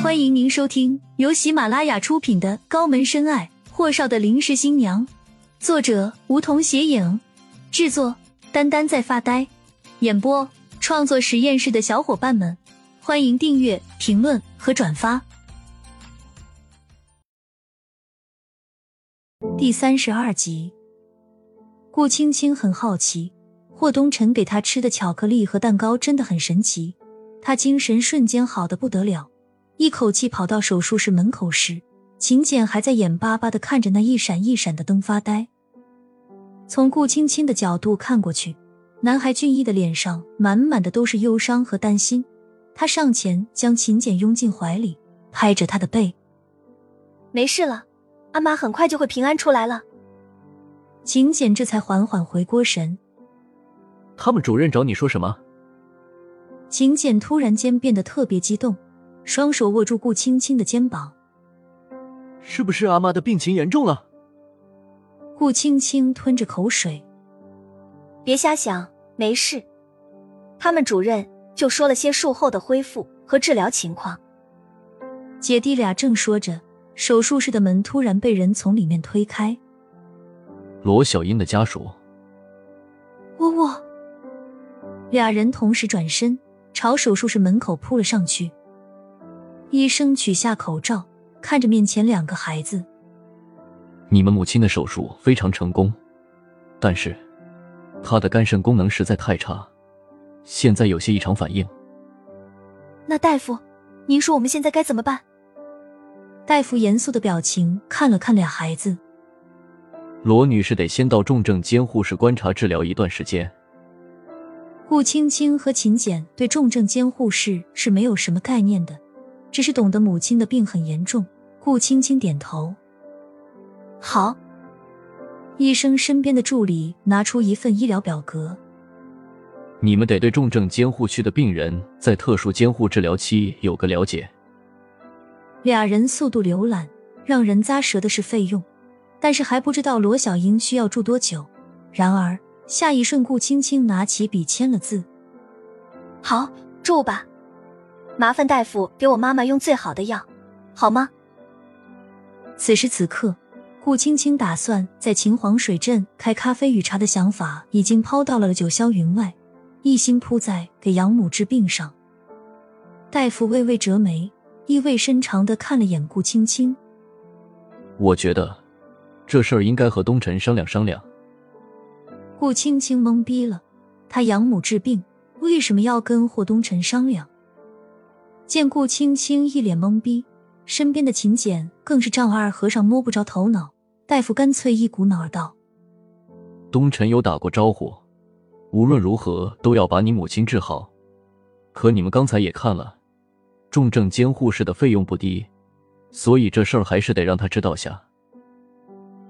欢迎您收听由喜马拉雅出品的《高门深爱：霍少的临时新娘》，作者梧桐斜影，制作丹丹在发呆，演播创作实验室的小伙伴们，欢迎订阅、评论和转发。第三十二集，顾青青很好奇，霍东辰给她吃的巧克力和蛋糕真的很神奇，她精神瞬间好的不得了。一口气跑到手术室门口时，秦简还在眼巴巴的看着那一闪一闪的灯发呆。从顾青青的角度看过去，男孩俊逸的脸上满满的都是忧伤和担心。他上前将秦简拥进怀里，拍着他的背：“没事了，阿妈很快就会平安出来了。”秦简这才缓缓回过神。他们主任找你说什么？秦简突然间变得特别激动。双手握住顾青青的肩膀，是不是阿妈的病情严重了？顾青青吞着口水，别瞎想，没事。他们主任就说了些术后的恢复和治疗情况。姐弟俩正说着，手术室的门突然被人从里面推开。罗小英的家属，喔喔，俩人同时转身朝手术室门口扑了上去。医生取下口罩，看着面前两个孩子：“你们母亲的手术非常成功，但是她的肝肾功能实在太差，现在有些异常反应。”那大夫，您说我们现在该怎么办？大夫严肃的表情看了看俩孩子。罗女士得先到重症监护室观察治疗一段时间。顾青青和秦简对重症监护室是没有什么概念的。只是懂得母亲的病很严重，顾青青点头。好。医生身边的助理拿出一份医疗表格。你们得对重症监护区的病人在特殊监护治疗期有个了解。俩人速度浏览，让人咂舌的是费用，但是还不知道罗小英需要住多久。然而下一瞬，顾青青拿起笔签了字。好，住吧。麻烦大夫给我妈妈用最好的药，好吗？此时此刻，顾青青打算在秦皇水镇开咖啡与茶的想法已经抛到了九霄云外，一心扑在给养母治病上。大夫微微折眉，意味深长的看了眼顾青青。我觉得这事儿应该和东辰商量商量。顾青青懵逼了，他养母治病为什么要跟霍东辰商量？见顾青青一脸懵逼，身边的秦简更是丈二和尚摸不着头脑。大夫干脆一股脑儿道：“东辰有打过招呼，无论如何都要把你母亲治好。可你们刚才也看了，重症监护室的费用不低，所以这事儿还是得让他知道下。”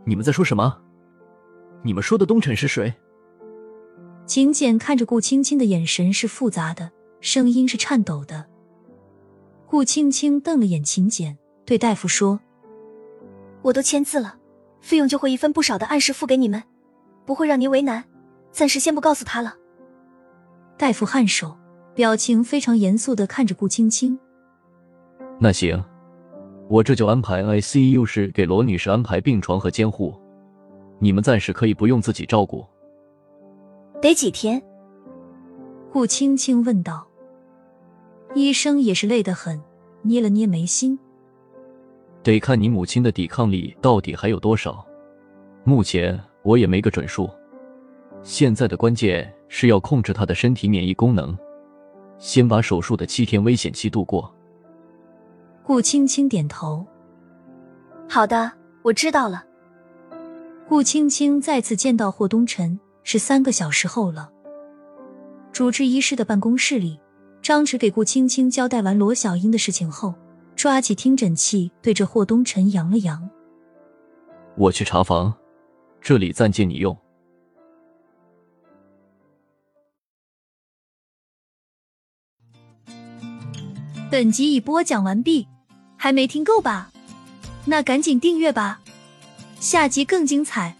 你们在说什么？你们说的东辰是谁？秦简看着顾青青的眼神是复杂的，声音是颤抖的。顾青青瞪了眼秦简，对大夫说：“我都签字了，费用就会一分不少的按时付给你们，不会让您为难。暂时先不告诉他了。”大夫颔首，表情非常严肃的看着顾青青。那行，我这就安排 ICU 室给罗女士安排病床和监护，你们暂时可以不用自己照顾。得几天？顾青青问道。医生也是累得很，捏了捏眉心。得看你母亲的抵抗力到底还有多少，目前我也没个准数。现在的关键是要控制她的身体免疫功能，先把手术的七天危险期度过。顾青青点头。好的，我知道了。顾青青再次见到霍东辰是三个小时后了。主治医师的办公室里。张弛给顾青青交代完罗小英的事情后，抓起听诊器对着霍东辰扬了扬：“我去查房，这里暂借你用。”本集已播讲完毕，还没听够吧？那赶紧订阅吧，下集更精彩。